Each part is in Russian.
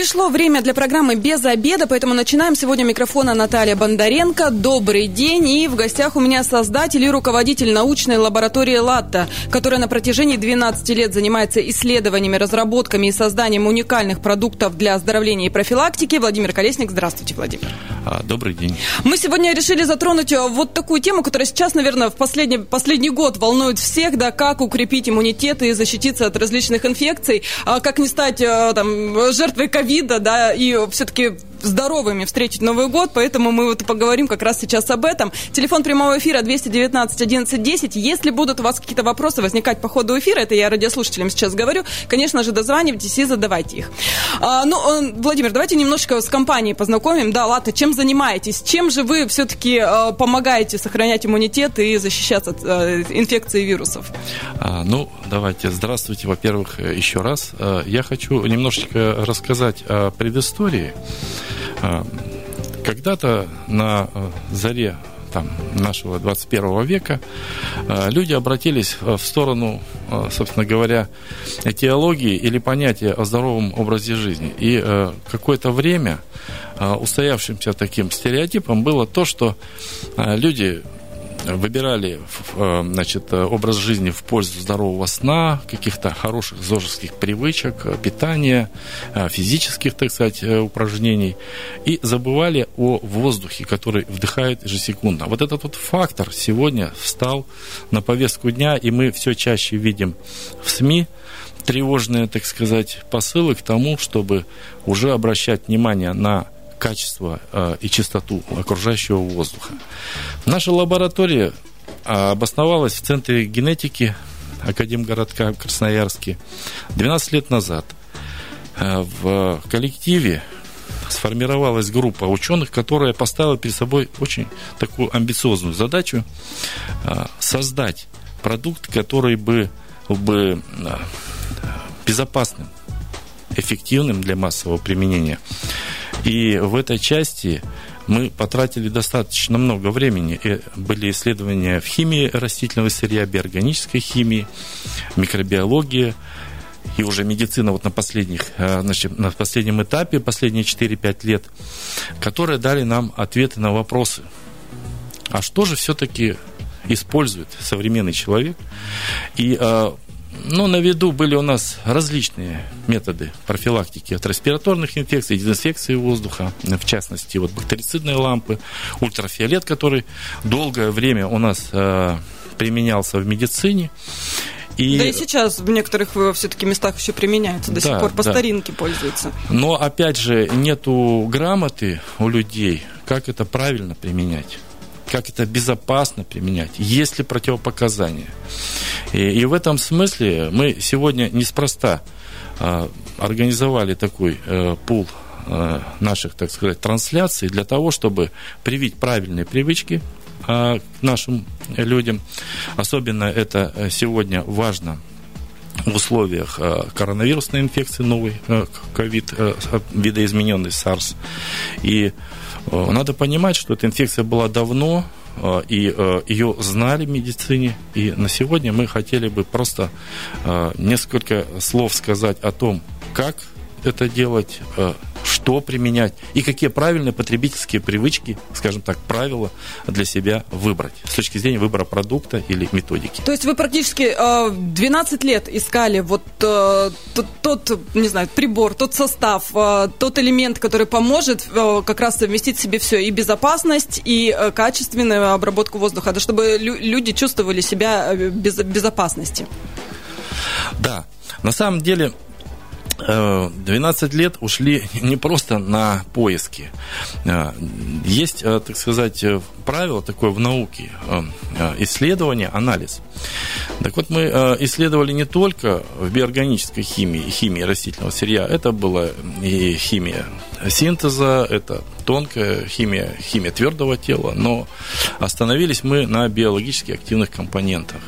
Пришло время для программы «Без обеда», поэтому начинаем. Сегодня микрофона Наталья Бондаренко. Добрый день. И в гостях у меня создатель и руководитель научной лаборатории «Латта», которая на протяжении 12 лет занимается исследованиями, разработками и созданием уникальных продуктов для оздоровления и профилактики. Владимир Колесник. Здравствуйте, Владимир. А, добрый день. Мы сегодня решили затронуть э, вот такую тему, которая сейчас, наверное, в последний, последний год волнует всех, да, как укрепить иммунитет и защититься от различных инфекций, а как не стать э, там, жертвой ковида, да, и все-таки здоровыми встретить Новый год, поэтому мы вот поговорим как раз сейчас об этом. Телефон прямого эфира 219 11 10. Если будут у вас какие-то вопросы возникать по ходу эфира, это я радиослушателям сейчас говорю, конечно же, дозванивайтесь и задавайте их. А, ну, э, Владимир, давайте немножко с компанией познакомим. Да, ладно, чем занимаетесь? Чем же вы все-таки э, помогаете сохранять иммунитет и защищаться от э, инфекций и вирусов? А, ну, давайте. Здравствуйте, во-первых, еще раз. Я хочу немножечко рассказать о предыстории. А, когда-то на э, заре там, нашего 21 века э, люди обратились в сторону, э, собственно говоря, этиологии или понятия о здоровом образе жизни. И какое-то время устоявшимся таким стереотипом было то, что люди выбирали э, значит, образ жизни в пользу здорового сна, каких-то хороших зожеских привычек, питания, э, физических, так сказать, э, упражнений, и забывали о воздухе, который вдыхают ежесекундно. Вот этот вот фактор сегодня встал на повестку дня, и мы все чаще видим в СМИ тревожные, так сказать, посылы к тому, чтобы уже обращать внимание на качество э, и чистоту окружающего воздуха. Наша лаборатория э, обосновалась в Центре генетики Академгородка Красноярске 12 лет назад. Э, в коллективе сформировалась группа ученых, которая поставила перед собой очень такую амбициозную задачу создать продукт, который бы, бы безопасным, эффективным для массового применения и в этой части мы потратили достаточно много времени. Были исследования в химии растительного сырья, биорганической химии, микробиологии, и уже медицина вот на, последних, э, значит, на последнем этапе, последние 4-5 лет, которые дали нам ответы на вопросы. А что же все-таки использует современный человек? И э, но на виду были у нас различные методы профилактики от респираторных инфекций, дезинфекции воздуха, в частности, вот бактерицидные лампы, ультрафиолет, который долгое время у нас э, применялся в медицине. И... Да и сейчас в некоторых э, все-таки местах еще применяется, до да, сих пор по да. старинке пользуются. Но опять же, нету грамоты у людей, как это правильно применять как это безопасно применять, есть ли противопоказания. И, и в этом смысле мы сегодня неспроста э, организовали такой э, пул э, наших, так сказать, трансляций для того, чтобы привить правильные привычки э, нашим людям. Особенно это сегодня важно в условиях э, коронавирусной инфекции, новый э, ковид, э, видоизмененный SARS. И надо понимать, что эта инфекция была давно, и ее знали в медицине. И на сегодня мы хотели бы просто несколько слов сказать о том, как это делать, что применять и какие правильные потребительские привычки, скажем так, правила для себя выбрать с точки зрения выбора продукта или методики. То есть вы практически 12 э, лет искали вот э, тот, тот, не знаю, прибор, тот состав, э, тот элемент, который поможет как раз совместить в себе все, и безопасность, и качественную обработку воздуха, да, чтобы люди чувствовали себя без безопасности. Да, на самом деле 12 лет ушли не просто на поиски. Э, есть, э, так сказать, э, правило такое в науке – исследование, анализ. Так вот, мы исследовали не только в биорганической химии химии растительного сырья. Это была и химия синтеза, это тонкая химия, химия твердого тела, но остановились мы на биологически активных компонентах.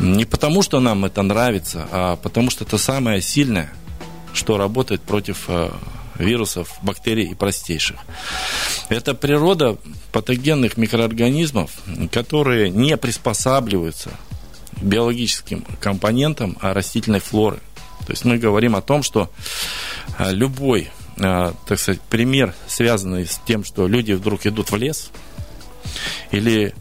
Не потому, что нам это нравится, а потому что это самое сильное – что работает против э, вирусов, бактерий и простейших. Это природа патогенных микроорганизмов, которые не приспосабливаются к биологическим компонентам растительной флоры. То есть мы говорим о том, что а, любой, а, так сказать, пример, связанный с тем, что люди вдруг идут в лес, или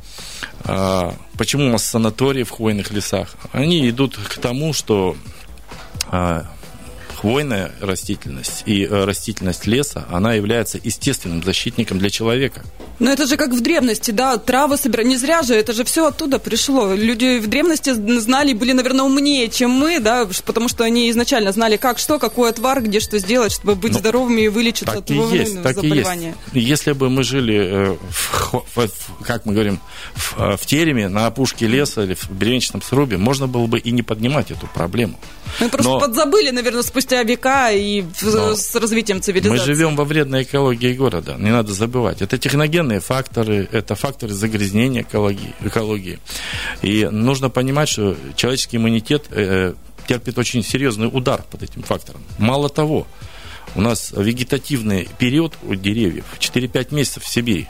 а, почему у нас санатории в хвойных лесах, они идут к тому, что хвойная растительность и э, растительность леса, она является естественным защитником для человека. Но это же как в древности, да, травы собирали. Не зря же, это же все оттуда пришло. Люди в древности знали, были, наверное, умнее, чем мы, да, потому что они изначально знали, как что, какой отвар, где что сделать, чтобы быть ну, здоровыми и вылечиться от есть, так заболевания. И есть. Если бы мы жили, э, в, в, как мы говорим, в, э, в тереме, на опушке леса или в деревенчатом срубе, можно было бы и не поднимать эту проблему. Мы просто Но... подзабыли, наверное, спустя века и Но с развитием цивилизации. Мы живем во вредной экологии города, не надо забывать. Это техногенные факторы, это факторы загрязнения экологии. экологии. И нужно понимать, что человеческий иммунитет э, терпит очень серьезный удар под этим фактором. Мало того, у нас вегетативный период у деревьев 4-5 месяцев в Сибири.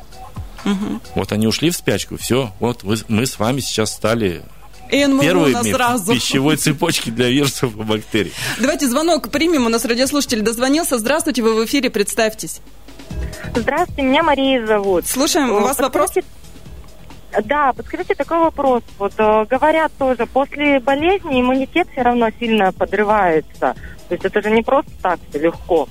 Угу. Вот они ушли в спячку, все, вот мы, мы с вами сейчас стали первыми сразу. в пищевой цепочке для вирусов и бактерий. Давайте звонок примем. У нас радиослушатель дозвонился. Здравствуйте, вы в эфире, представьтесь. Здравствуйте, меня Мария зовут. Слушаем, у вас вопрос? Да, подскажите такой вопрос. Вот э, говорят тоже, после болезни иммунитет все равно сильно подрывается. То есть это же не просто так все легко.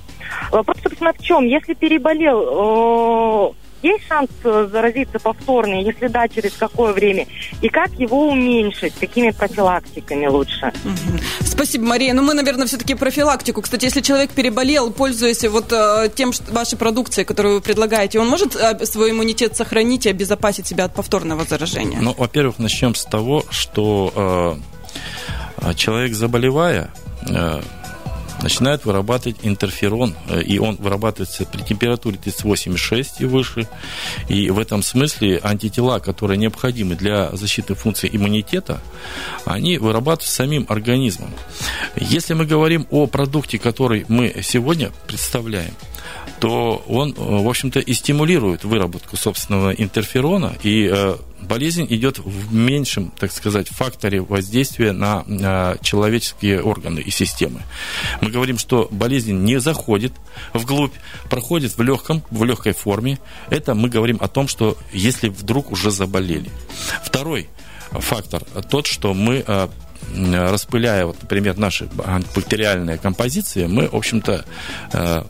Вопрос, собственно, в чем? Если переболел, э, есть шанс э, заразиться повторно? Если да, через какое время? И как его уменьшить? Какими профилактиками лучше? Спасибо, Мария. Ну, мы, наверное, все-таки профилактику. Кстати, если человек переболел, пользуясь вот э, тем, что вашей продукцией, которую вы предлагаете, он может э, свой иммунитет сохранить и обезопасить себя от повторного заражения? Ну, во-первых, начнем с того, что э, человек, заболевая, э, начинает вырабатывать интерферон, э, и он вырабатывается при температуре 38,6 и выше. И в этом смысле антитела, которые необходимы для защиты функции иммунитета, они вырабатываются самим организмом. Если мы говорим о продукте, который мы сегодня представляем, то он, э, в общем-то, и стимулирует выработку собственного интерферона, и э, болезнь идет в меньшем, так сказать, факторе воздействия на человеческие органы и системы. Мы говорим, что болезнь не заходит вглубь, проходит в легком, в легкой форме. Это мы говорим о том, что если вдруг уже заболели. Второй фактор тот, что мы э, распыляя, вот, например, наши бактериальные композиции, мы, в общем-то, э,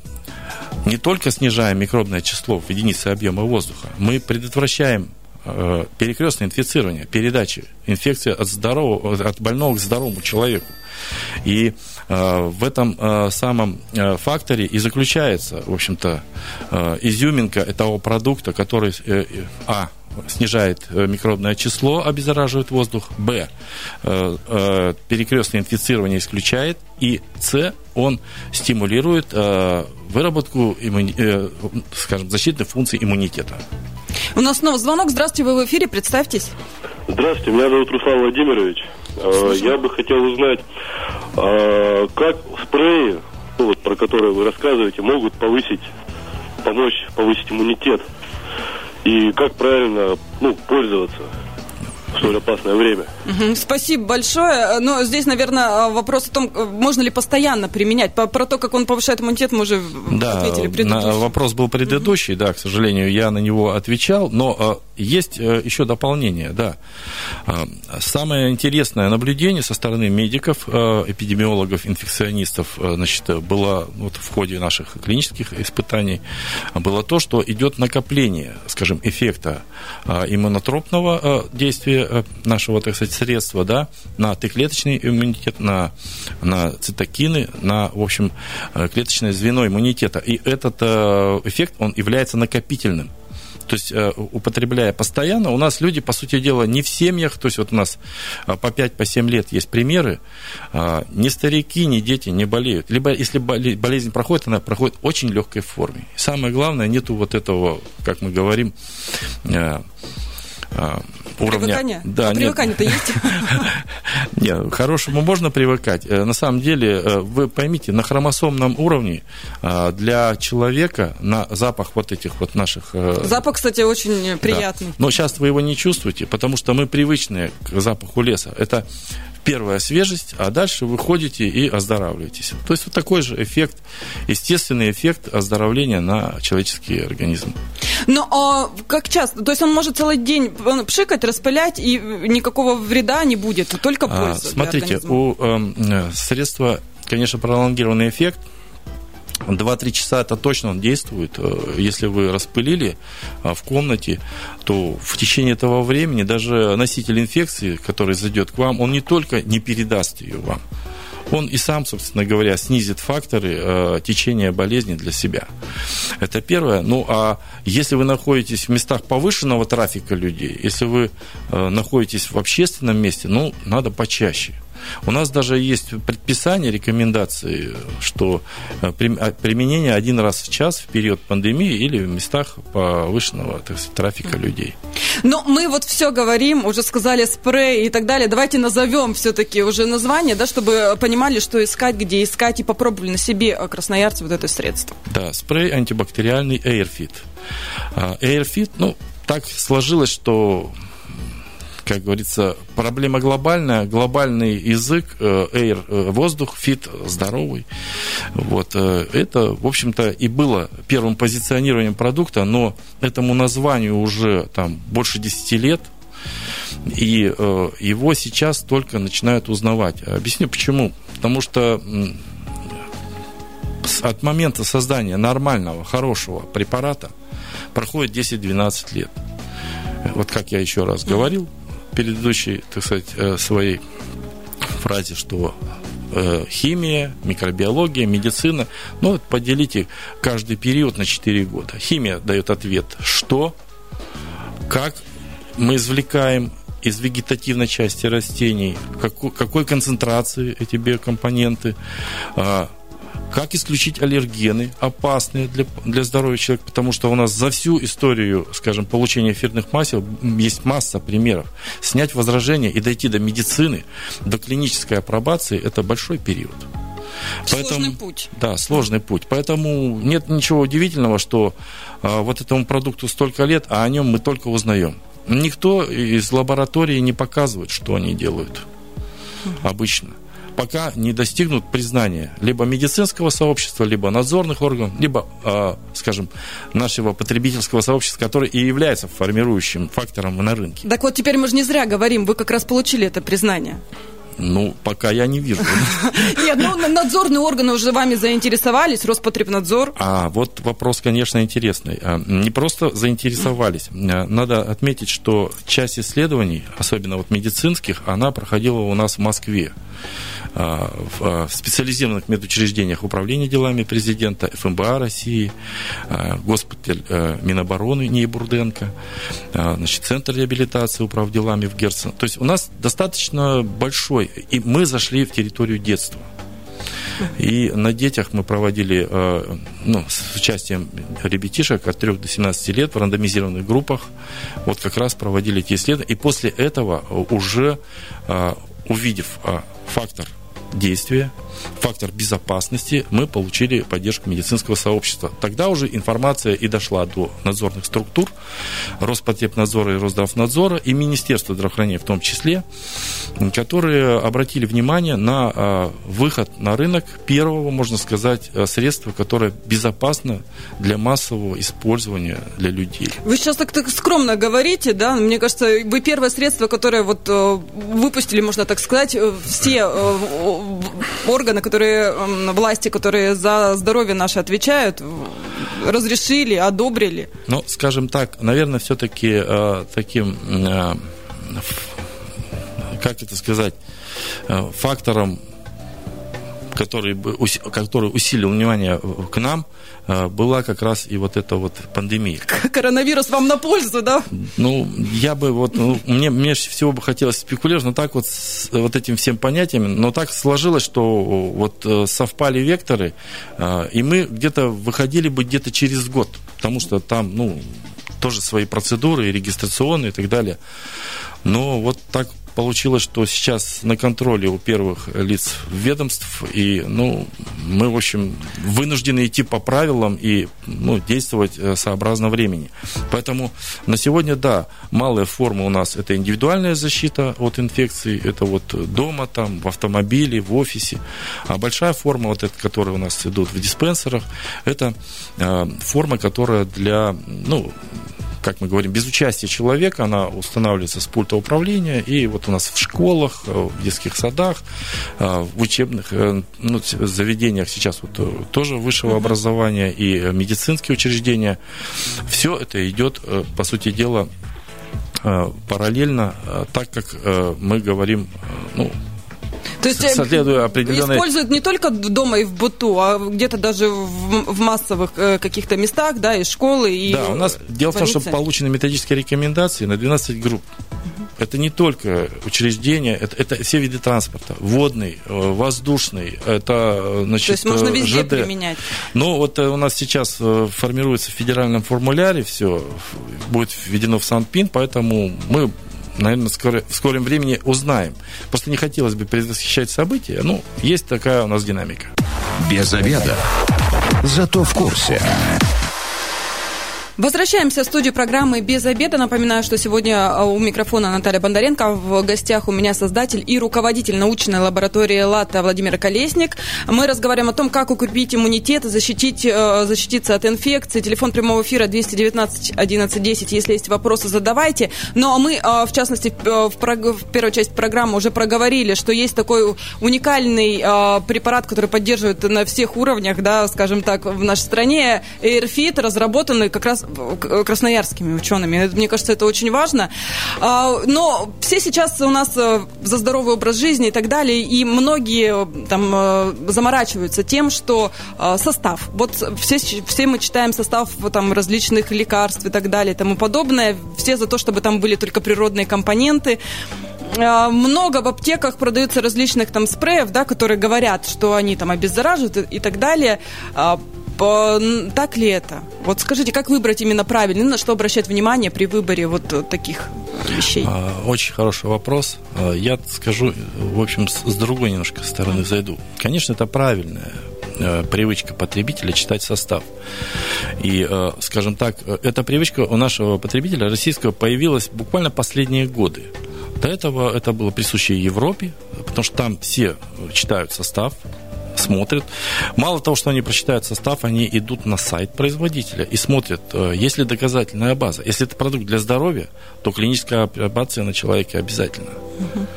не только снижаем микробное число в единице объема воздуха, мы предотвращаем э, перекрестное инфицирование, передачи инфекции от, здорового, от больного к здоровому человеку. И э, в этом э, самом э, факторе и заключается, в общем-то, э, изюминка этого продукта, который, э, а, снижает э, микробное число, обеззараживает воздух, б, э, э, перекрестное инфицирование исключает, и с, он стимулирует э, выработку, иммуни... э, скажем, защитных функций иммунитета. У нас снова звонок. Здравствуйте, вы в эфире, представьтесь. Здравствуйте, меня зовут Руслан Владимирович. Э, Слушаю. Я бы хотел узнать, э, как спреи, ну, вот, про которые вы рассказываете, могут повысить, помочь повысить иммунитет. И как правильно ну, пользоваться столь опасное время. Спасибо большое. Но здесь, наверное, вопрос о том, можно ли постоянно применять. Про то, как он повышает иммунитет, мы уже да, ответили предыдущий. вопрос был предыдущий, да, к сожалению, я на него отвечал. Но а, есть э, еще дополнение, да. А, самое интересное наблюдение со стороны медиков, э, эпидемиологов, инфекционистов, э, значит, было вот в ходе наших клинических испытаний, было то, что идет накопление, скажем, эффекта иммунотропного действия нашего, так сказать, средства, да, на Т-клеточный иммунитет, на, на цитокины, на, в общем, клеточное звено иммунитета. И этот эффект, он является накопительным. То есть, э, употребляя постоянно, у нас люди, по сути дела, не в семьях, то есть вот у нас э, по 5-7 по лет есть примеры, э, ни старики, ни дети не болеют. Либо если болезнь проходит, она проходит в очень легкой форме. Самое главное, нету вот этого, как мы говорим, уровня... Привыкание? Да, а привыкание-то есть? Нет, к хорошему можно привыкать. Э, на самом деле, э, вы поймите, на хромосомном уровне э, для человека на запах вот этих вот наших... Запах, кстати, очень приятный. Да. Но сейчас вы его не чувствуете, потому что мы привычны к запаху леса. Это первая свежесть, а дальше вы ходите и оздоравливаетесь. То есть вот такой же эффект, естественный эффект оздоровления на человеческий организм. Но а, как часто? То есть он может целый день пшикать, распылять, и никакого вреда не будет, только а, польза а, Смотрите, у э, средства, конечно, пролонгированный эффект – 2-3 часа это точно он действует. Э, если вы распылили э, в комнате, то в течение этого времени даже носитель инфекции, который зайдет к вам, он не только не передаст ее вам, он и сам, собственно говоря, снизит факторы э, течения болезни для себя. Это первое. Ну, а если вы находитесь в местах повышенного трафика людей, если вы э, находитесь в общественном месте, ну, надо почаще. У нас даже есть предписание, рекомендации, что э, а, применение один раз в час в период пандемии или в местах повышенного так сказать, трафика людей. Но мы вот все говорим, уже сказали спрей и так далее. Давайте назовем все-таки уже название, да, чтобы понимали, что искать, где искать, и попробовали на себе э, красноярцы вот это средство. Да, спрей антибактериальный AirFit. А, AirFit, ну, так сложилось, что как говорится, проблема глобальная, глобальный язык, э, air, э, воздух, фит, здоровый. Вот. Э, это, в общем-то, и было первым позиционированием продукта, но этому названию уже там больше 10 лет, и э, его сейчас только начинают узнавать. Объясню почему. Потому что от момента создания нормального, хорошего препарата проходит 10-12 лет. Вот как я еще раз говорил, предыдущей, так сказать, э, своей фразе, что э, химия, микробиология, медицина. Ну, вот поделите каждый период на 4 года. Химия дает ответ, что, как мы извлекаем из вегетативной части растений, какой, какой концентрации эти биокомпоненты, а, как исключить аллергены, опасные для, для здоровья человека, потому что у нас за всю историю, скажем, получения эфирных масел есть масса примеров. Снять возражения и дойти до медицины, до клинической апробации – это большой период. Поэтому, сложный путь. Да, сложный путь. Поэтому нет ничего удивительного, что а, вот этому продукту столько лет, а о нем мы только узнаем. Никто из лаборатории не показывает, что они делают обычно пока не достигнут признания либо медицинского сообщества, либо надзорных органов, либо, э, скажем, нашего потребительского сообщества, которое и является формирующим фактором на рынке. Так вот, теперь мы же не зря говорим, вы как раз получили это признание. Ну, пока я не вижу. Нет, ну, надзорные органы уже вами заинтересовались, Роспотребнадзор. А, вот вопрос, конечно, интересный. А, не просто заинтересовались. А, надо отметить, что часть исследований, особенно вот медицинских, она проходила у нас в Москве. А, в специализированных медучреждениях управления делами президента, ФМБА России, госпиталь Минобороны НИИ Бурденко, значит, Центр реабилитации управ делами в Герцен. То есть у нас достаточно большой, и мы зашли в территорию детства. И на детях мы проводили ну, с участием ребятишек от 3 до 17 лет в рандомизированных группах. Вот как раз проводили эти исследования. И после этого уже увидев фактор действия, фактор безопасности, мы получили поддержку медицинского сообщества. Тогда уже информация и дошла до надзорных структур, Роспотребнадзора и Росздравнадзора, и Министерства здравоохранения в том числе, которые обратили внимание на а, выход на рынок первого, можно сказать, а, средства, которое безопасно для массового использования для людей. Вы сейчас так, так скромно говорите, да? Мне кажется, вы первое средство, которое вот э, выпустили, можно так сказать, э, все э, органы, которые, власти, которые за здоровье наше отвечают, разрешили, одобрили? Ну, скажем так, наверное, все-таки э, таким, э, как это сказать, э, фактором который, который усилил внимание к нам, э, была как раз и вот эта вот пандемия. Коронавирус вам на пользу, да? Ну, я бы вот, ну, мне, мне всего бы хотелось спекулировать, но так вот с вот этим всем понятиями, но так сложилось, что вот э, совпали векторы, э, и мы где-то выходили бы где-то через год, потому что там, ну, тоже свои процедуры, и регистрационные и так далее. Но вот так получилось, что сейчас на контроле у первых лиц ведомств, и, ну, мы, в общем, вынуждены идти по правилам и, ну, действовать э, сообразно времени. Поэтому на сегодня, да, малая форма у нас это индивидуальная защита от инфекции, это вот дома, там, в автомобиле, в офисе, а большая форма, вот эта, которая у нас идут в диспенсерах, это э, форма, которая для, ну, как мы говорим, без участия человека, она устанавливается с пульта управления, и вот у нас в школах, э, в детских садах, э, в учебных э, ну, заведениях сейчас вот тоже высшего образования и медицинские учреждения, все это идет, по сути дела, параллельно, так как мы говорим, ну, то есть следуя определенной... используют не только дома и в быту, а где-то даже в, в массовых э, каких-то местах, да, и школы, и Да, у нас дело в том, что получены методические рекомендации на 12 групп. Это не только учреждения, это, это все виды транспорта. Водный, э, воздушный, это, э, значит, То есть можно везде ЖД. применять. Ну, вот у нас сейчас формируется в федеральном формуляре все, будет введено в Санпин, поэтому мы наверное, скоро, в скором времени узнаем. Просто не хотелось бы предвосхищать события. Ну, есть такая у нас динамика. Без обеда. Зато в курсе. Возвращаемся в студию программы «Без обеда». Напоминаю, что сегодня а, у микрофона Наталья Бондаренко. В гостях у меня создатель и руководитель научной лаборатории ЛАТА Владимир Колесник. Мы разговариваем о том, как укрепить иммунитет, защитить, э, защититься от инфекции. Телефон прямого эфира 219 1110. Если есть вопросы, задавайте. Ну, а мы, э, в частности, в, в первой части программы уже проговорили, что есть такой уникальный э, препарат, который поддерживает на всех уровнях, да, скажем так, в нашей стране. AirFit, разработанный как раз красноярскими учеными. Мне кажется, это очень важно. А, но все сейчас у нас э, за здоровый образ жизни и так далее, и многие э, там э, заморачиваются тем, что состав. Вот все, все мы читаем состав там различных лекарств и так далее и тому подобное. Все за то, чтобы там были только природные компоненты много в аптеках продаются различных там спреев, да, которые говорят, что они там обеззараживают и так далее. Так ли это? Вот скажите, как выбрать именно правильно, на что обращать внимание при выборе вот таких вещей? А, очень хороший вопрос. А, я скажу, в общем, с другой немножко стороны зайду. Конечно, это правильная э, привычка потребителя читать состав. И, э, скажем так, эта привычка у нашего потребителя российского появилась буквально последние годы. До этого это было присуще Европе, потому что там все читают состав, смотрят. Мало того, что они прочитают состав, они идут на сайт производителя и смотрят, э, есть ли доказательная база. Если это продукт для здоровья, то клиническая апробация на человеке обязательно. Угу.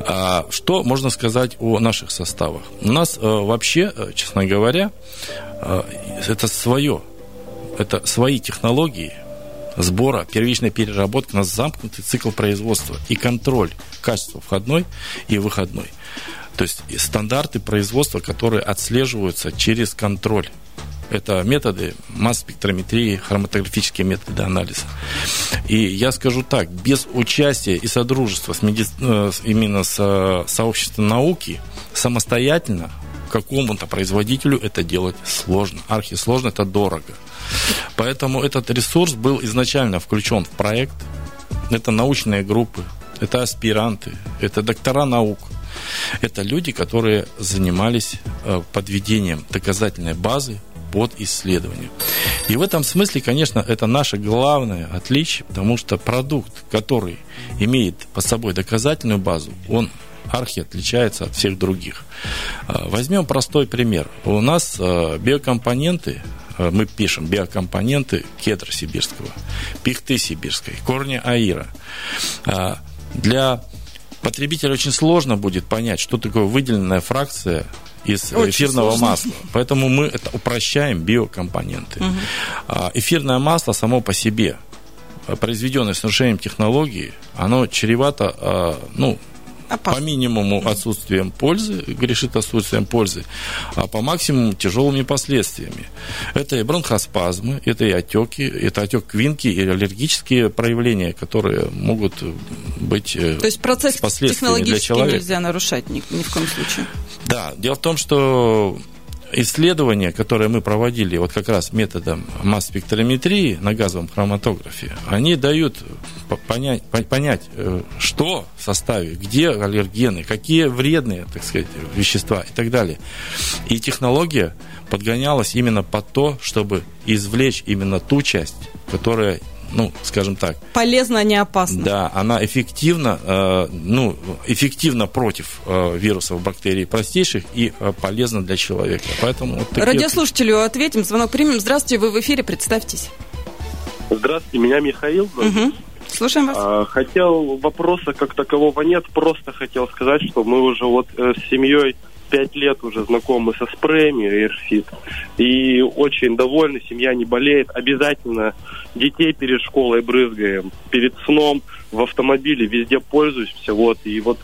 А, что можно сказать о наших составах? У нас э, вообще, э, честно говоря, это свое, это свои технологии, сбора, первичной переработки, у нас замкнутый цикл производства и контроль качества входной и выходной. То есть стандарты производства, которые отслеживаются через контроль. Это методы масс-спектрометрии, хроматографические методы анализа. И я скажу так, без участия и содружества с меди... Э, именно с э, сообществом науки самостоятельно какому-то производителю это делать сложно. Архисложно, это дорого. Поэтому этот ресурс был изначально включен в проект. Это научные группы, это аспиранты, это доктора наук – это люди, которые занимались э, подведением доказательной базы под исследование. И в этом смысле, конечно, это наше главное отличие, потому что продукт, который имеет под собой доказательную базу, он архи отличается от всех других. Э, возьмем простой пример. У нас э, биокомпоненты, мы пишем биокомпоненты кедра сибирского, пихты сибирской, корня аира. Для потребителю очень сложно будет понять, что такое выделенная фракция из Очень эфирного сложно. масла. Поэтому мы это упрощаем биокомпоненты. Угу. Эфирное масло само по себе, произведенное с нарушением технологии, оно чревато, а, ну, Опасно. По минимуму отсутствием пользы, грешит отсутствием пользы, а по максимуму тяжелыми последствиями. Это и бронхоспазмы, это и отеки, это отек квинки и аллергические проявления, которые могут быть э, То есть процесс технологически для человека. нельзя нарушать ни, ни в коем случае? Да, дело в том, что исследования, которые мы проводили вот как раз методом масс-спектрометрии на газовом хроматографе, они дают понять, понять, э, что в составе, где аллергены, какие вредные, так сказать, вещества и так далее. И технология подгонялась именно под то, чтобы извлечь именно ту часть, которая ну, скажем так. Полезно, а не опасно. Да, она эффективна, э, ну, эффективна против э, вирусов, бактерий простейших и э, полезна для человека. Поэтому вот такие... Радиослушателю ответим, звонок примем. Здравствуйте, вы в эфире, представьтесь. Здравствуйте, меня Михаил. Угу. Слушаем вас. А, хотел, вопроса как такового нет, просто хотел сказать, что мы уже вот э, с семьей пять лет уже знакомы со спреями Airfit. И очень довольны, семья не болеет. Обязательно детей перед школой брызгаем, перед сном в автомобиле везде пользуемся. Вот. И вот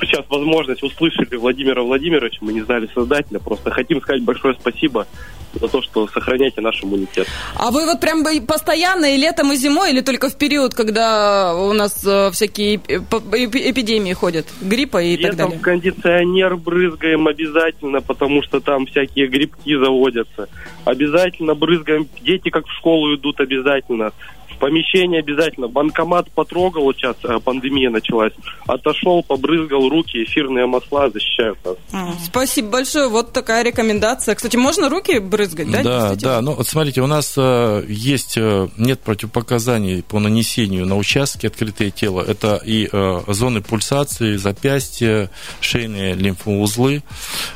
сейчас возможность услышали Владимира Владимировича, мы не знали создателя, просто хотим сказать большое спасибо за то, что сохраняете наш иммунитет. А вы вот прям постоянно и летом, и зимой, или только в период, когда у нас э, всякие эпидемии ходят, гриппа и летом так далее? кондиционер брызгаем обязательно, потому что там всякие грибки заводятся. Обязательно брызгаем, дети как в школу идут обязательно помещение обязательно. Банкомат потрогал, вот сейчас э, пандемия началась, отошел, побрызгал руки, эфирные масла защищают нас. Спасибо большое, вот такая рекомендация. Кстати, можно руки брызгать, да? Да, да, ну вот смотрите, у нас э, есть, э, нет противопоказаний по нанесению на участки открытые тела. Это и э, зоны пульсации, запястья, шейные лимфоузлы.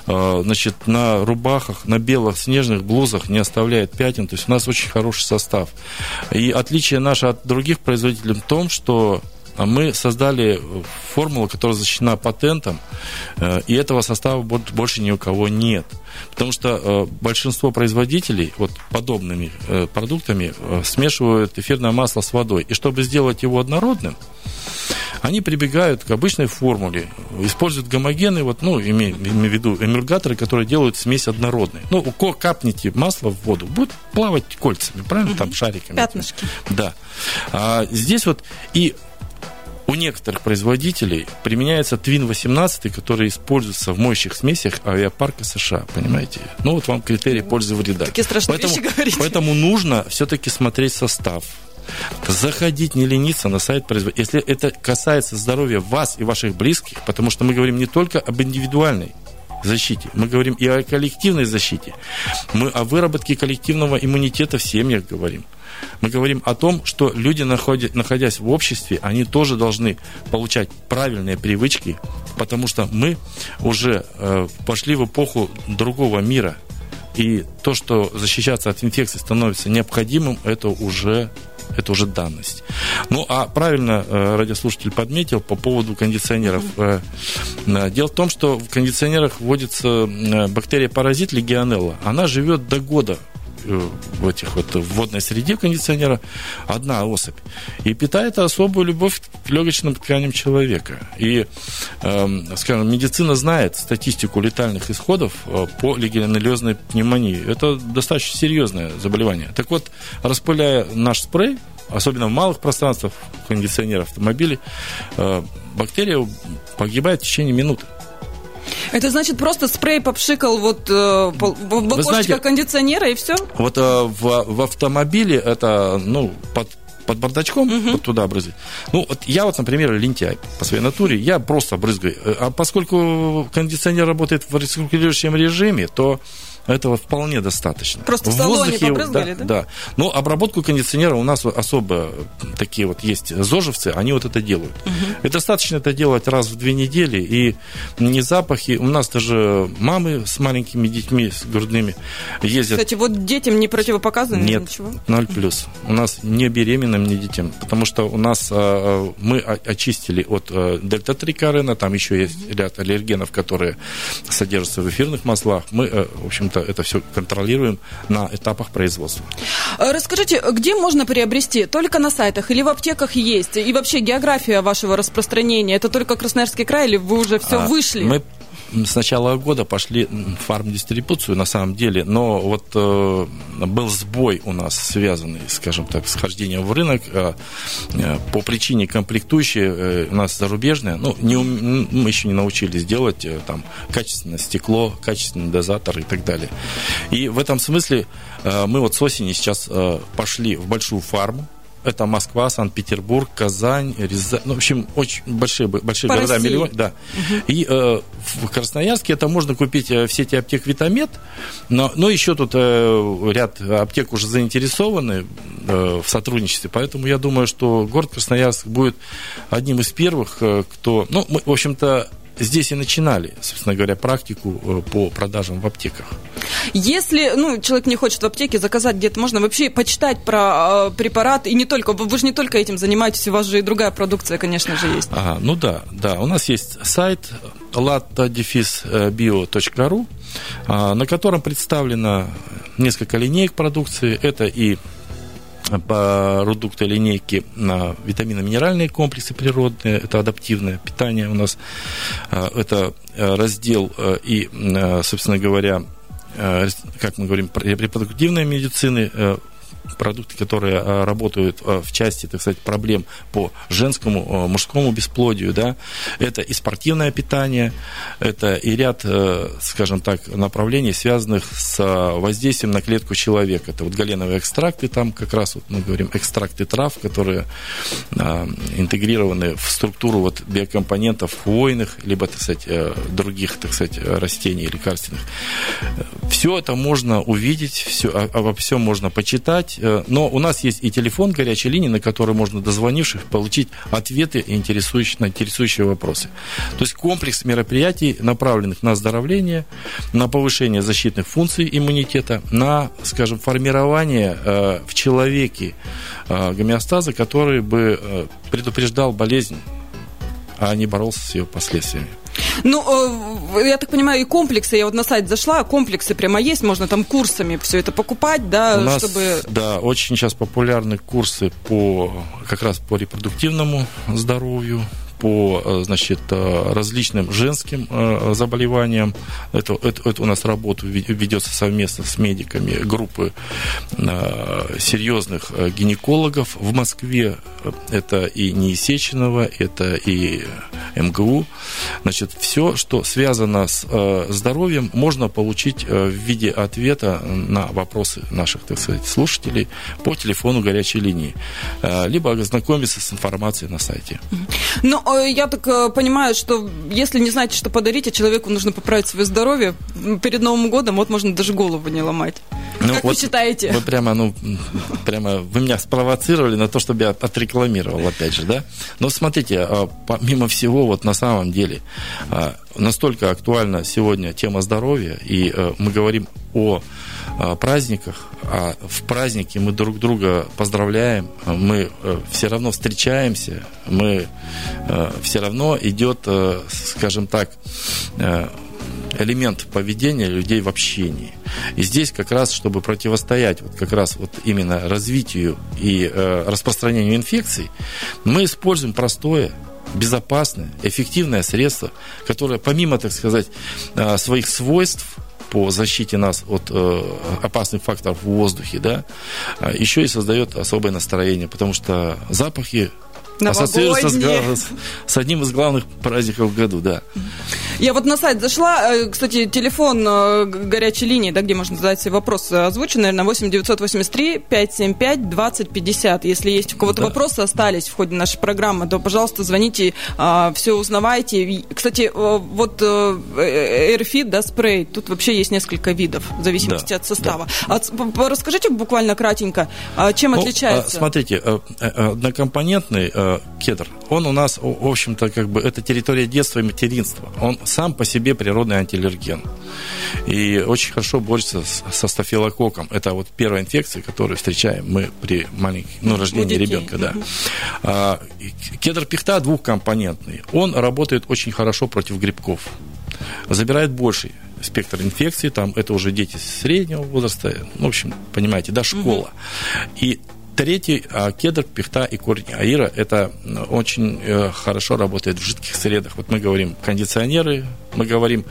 Э, значит, на рубахах, на белых снежных блузах не оставляет пятен, то есть у нас очень хороший состав. И отличие отличие наше от других производителей в том, что мы создали формулу, которая защищена патентом, э, и этого состава больше ни у кого нет. Потому что э, большинство производителей вот подобными э, продуктами смешивают эфирное масло с водой. И чтобы сделать его однородным, они прибегают к обычной формуле, используют гомогены, вот, ну, имею, имею в виду эмульгаторы, которые делают смесь однородной. Ну, капните масло в воду, будет плавать кольцами, правильно, там шариками. Пятнышки. Да. А, здесь вот и у некоторых производителей применяется Twin 18, который используется в моющих смесях авиапарка США, понимаете? Ну, вот вам критерий пользы вреда. Такие страшные поэтому, вещи говорите. Поэтому нужно все-таки смотреть состав заходить, не лениться на сайт производителя. Если это касается здоровья вас и ваших близких, потому что мы говорим не только об индивидуальной защите, мы говорим и о коллективной защите. Мы о выработке коллективного иммунитета в семьях говорим. Мы говорим о том, что люди, находясь в обществе, они тоже должны получать правильные привычки, потому что мы уже э, пошли в эпоху другого мира. И то, что защищаться от инфекции становится необходимым, это уже это уже данность. Ну, а правильно э, радиослушатель подметил по поводу кондиционеров. Э, э, дело в том, что в кондиционерах вводится бактерия-паразит легионелла. Она живет до года в этих вот в водной среде кондиционера одна особь и питает особую любовь к легочным тканям человека. И, э, скажем, медицина знает статистику летальных исходов по легионеллезной пневмонии. Это достаточно серьезное заболевание. Так вот, распыляя наш спрей, особенно в малых пространствах кондиционера автомобилей, э, бактерия погибает в течение минуты. Это значит просто спрей попшикал вот э, в окошечко кондиционера и все? Вот э, в, в автомобиле это, ну, под под бардачком, угу. вот туда брызгать. Ну, вот я вот, например, лентяй по своей натуре, я просто брызгаю. Э, а поскольку кондиционер работает в рециркулирующем режиме, то этого вполне достаточно. Просто в, в салоне воздухе, побрызгали, да, да? Да. Но обработку кондиционера у нас особо такие вот есть зожевцы, они вот это делают. Угу. И достаточно это делать раз в две недели, и не запахи. У нас даже мамы с маленькими детьми, с грудными ездят. Кстати, вот детям не противопоказано Нет, ничего? ноль плюс. У нас не беременным, не детям, потому что у нас а, мы очистили от а, дельта-3 карена, там еще есть ряд аллергенов, которые содержатся в эфирных маслах. Мы, а, в общем-то, это все контролируем на этапах производства. Э, расскажите, где можно приобрести? Только на сайтах или в аптеках есть? И вообще география вашего распространения? Это только Красноярский край или вы уже все а, вышли? Мы с начала года пошли фармдистрибуцию на самом деле, но вот э, был сбой у нас, связанный, скажем так, с хождением в рынок э, э, по причине комплектующей э, у нас зарубежная, ну, не, мы еще не научились делать э, там качественное стекло, качественный дозатор и так далее. И в этом смысле э, мы вот с осени сейчас э, пошли в большую фарму, это Москва, Санкт-Петербург, Казань, Рязань. Ну, в общем, очень большие, большие По города, миллион. Да. И э, в Красноярске это можно купить э, в сети аптек Витамед, но, но еще тут э, ряд аптек уже заинтересованы э, в сотрудничестве, поэтому я думаю, что город Красноярск будет одним из первых, э, кто... Ну, мы, в общем-то, здесь и начинали, собственно говоря, практику э, по продажам в аптеках. Если ну, человек не хочет в аптеке заказать где-то, можно вообще почитать про э, препарат, и не только, вы же не только этим занимаетесь, у вас же и другая продукция, конечно же, есть. Ага, ну да, да. У нас есть сайт latadefisbio.ru, а, на котором представлено несколько линеек продукции. Это и продукты линейки на витаминно-минеральные комплексы природные, это адаптивное питание у нас, А, это э, раздел э, и, э, собственно говоря, как мы говорим, репродуктивной медицины, продукты, которые э, работают э, в части, так сказать, проблем по женскому, э, мужскому бесплодию, да, это и спортивное питание, это и ряд, скажем так, направлений, связанных с воздействием на клетку человека. Это вот галеновые экстракты, там как раз вот мы говорим экстракты трав, которые интегрированы в структуру вот биокомпонентов хвойных, либо, так сказать, других, так сказать, растений лекарственных. Все это можно увидеть, все, обо всем можно почитать, э, но у нас есть и телефон горячей линии, на который можно, дозвонившись, получить ответы интересующие, на интересующие вопросы. То есть комплекс мероприятий, направленных на оздоровление, на повышение защитных функций иммунитета, на, скажем, формирование э, в человеке э, гомеостаза, который бы предупреждал болезнь, а не боролся с ее последствиями. Ну, э, я так понимаю, и комплексы, я вот на сайт зашла, комплексы прямо есть, можно там курсами все это покупать, да, У нас, чтобы... да, очень сейчас популярны курсы по как раз по репродуктивному здоровью, по, э, значит, э, различным женским э, заболеваниям. Это, это, это у нас работа ве- ведется совместно с медиками группы серьезных гинекологов в Москве. Это и Неисеченова, это и МГУ. Значит, все, что связано с здоровьем, можно получить в виде ответа на вопросы наших, так сказать, слушателей по телефону горячей линии. Либо ознакомиться с информацией на сайте. Ну, э, я так э, понимаю, что если не знаете, что подарить, а человеку нужно поправить свое здоровье, перед Новым годом вот можно даже голову не ломать. Ну, как вы считаете? Вы прямо, ну, прямо, вы меня спровоцировали на то, чтобы я отрекламировал, опять же, да? Но смотрите, а, помимо всего, вот на самом деле, а, настолько актуальна сегодня тема здоровья, и э, мы говорим о а, праздниках, а в празднике мы друг друга поздравляем, а мы все равно встречаемся, мы все равно идет, э, скажем так, э, элемент поведения людей в общении. И здесь как раз, чтобы противостоять вот как раз вот именно развитию и э, распространению инфекций, мы используем простое, безопасное, эффективное средство, которое помимо, так сказать, э, своих свойств по защите нас от э, опасных факторов в воздухе, да, э, еще и создает особое настроение, потому что запахи ассоциируется с, с- одним из главных праздников в году, да. Я вот на сайт зашла, э, кстати, телефон э, горячей линии, да, где можно задать вопрос, э, озвучен, наверное, 8 983 575 20 50. Если есть у кого-то Да. вопросы остались в ходе нашей программы, то, пожалуйста, звоните, все узнавайте. Кстати, вот AirFit, да, спрей, тут вообще есть несколько видов, в зависимости Да, от состава. А п- расскажите буквально кратенько, а чем Ну, отличается? а, Смотрите, однокомпонентный кедр, он у нас, в общем-то, как бы это территория детства и материнства. Он сам по себе природный антиаллерген. И очень хорошо борется с- со стафилококком. Это вот первая инфекция, которую встречаем мы при маленьком, ну, рождении ребенка, да. А, кедр пихта двухкомпонентный. Он работает очень хорошо против грибков. Забирает больший спектр инфекций, там это уже дети среднего возраста, ну, в общем, понимаете, да, школа. И Третий, а, кедр, пихта и корень аира, это очень э, хорошо работает в жидких средах. Вот мы говорим кондиционеры, мы говорим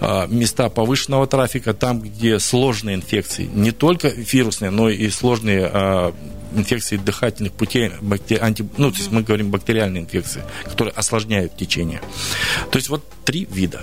а, места повышенного трафика, там, где сложные инфекции, не только вирусные, но и сложные а, инфекции дыхательных путей, бактери... анти... ну, то есть мы говорим бактериальные инфекции, которые осложняют течение. То есть вот три вида.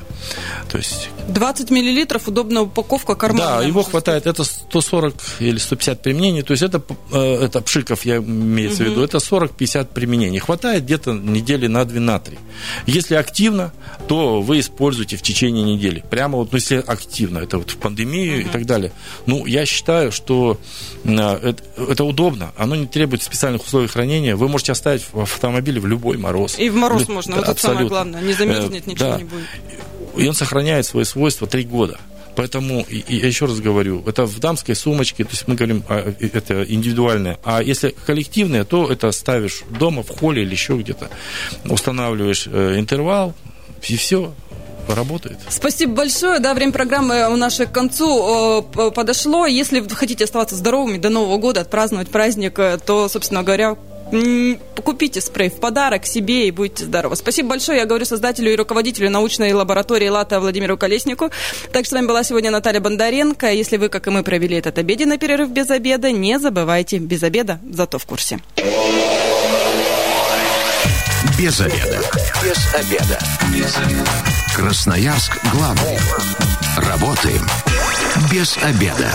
То есть... 20 миллилитров, удобная упаковка, карманная. Да, его хватает, это 140 или 150 применений, то есть это, э, это пшиков, я имею в виду, это 40-50 применений. Хватает где-то недели на 2 на 3. Если активно, то вы используете в течение недели. Прямо вот, ну, если активно, это вот в пандемию и так далее. Ну, я считаю, что э, это, это удобно, оно не требует специальных условий хранения. Вы можете оставить в автомобиле в любой мороз. И в мороз Лю... можно, вот это самое главное, не замерзнет, э, ничего да. не будет. И он сохраняет свои свойства три года. Поэтому, я еще раз говорю, это в дамской сумочке, то есть мы говорим, это индивидуальное. А если коллективное, то это ставишь дома, в холле или еще где-то. Устанавливаешь э, интервал, и все, работает. Спасибо большое. Да, время программы у нашей к концу подошло. Если хотите оставаться здоровыми до Нового года, отпраздновать праздник, э, то, собственно говоря, купите спрей в подарок себе и будьте здоровы. Спасибо большое. Я говорю создателю и руководителю научной лаборатории ЛАТА Владимиру Колеснику. Также с вами была сегодня Наталья Бондаренко. Если вы, как и мы, провели этот обеденный перерыв без обеда, не забывайте, без обеда, зато в курсе. Без обеда. Без обеда. Без обеда. Красноярск главный. Работаем без обеда.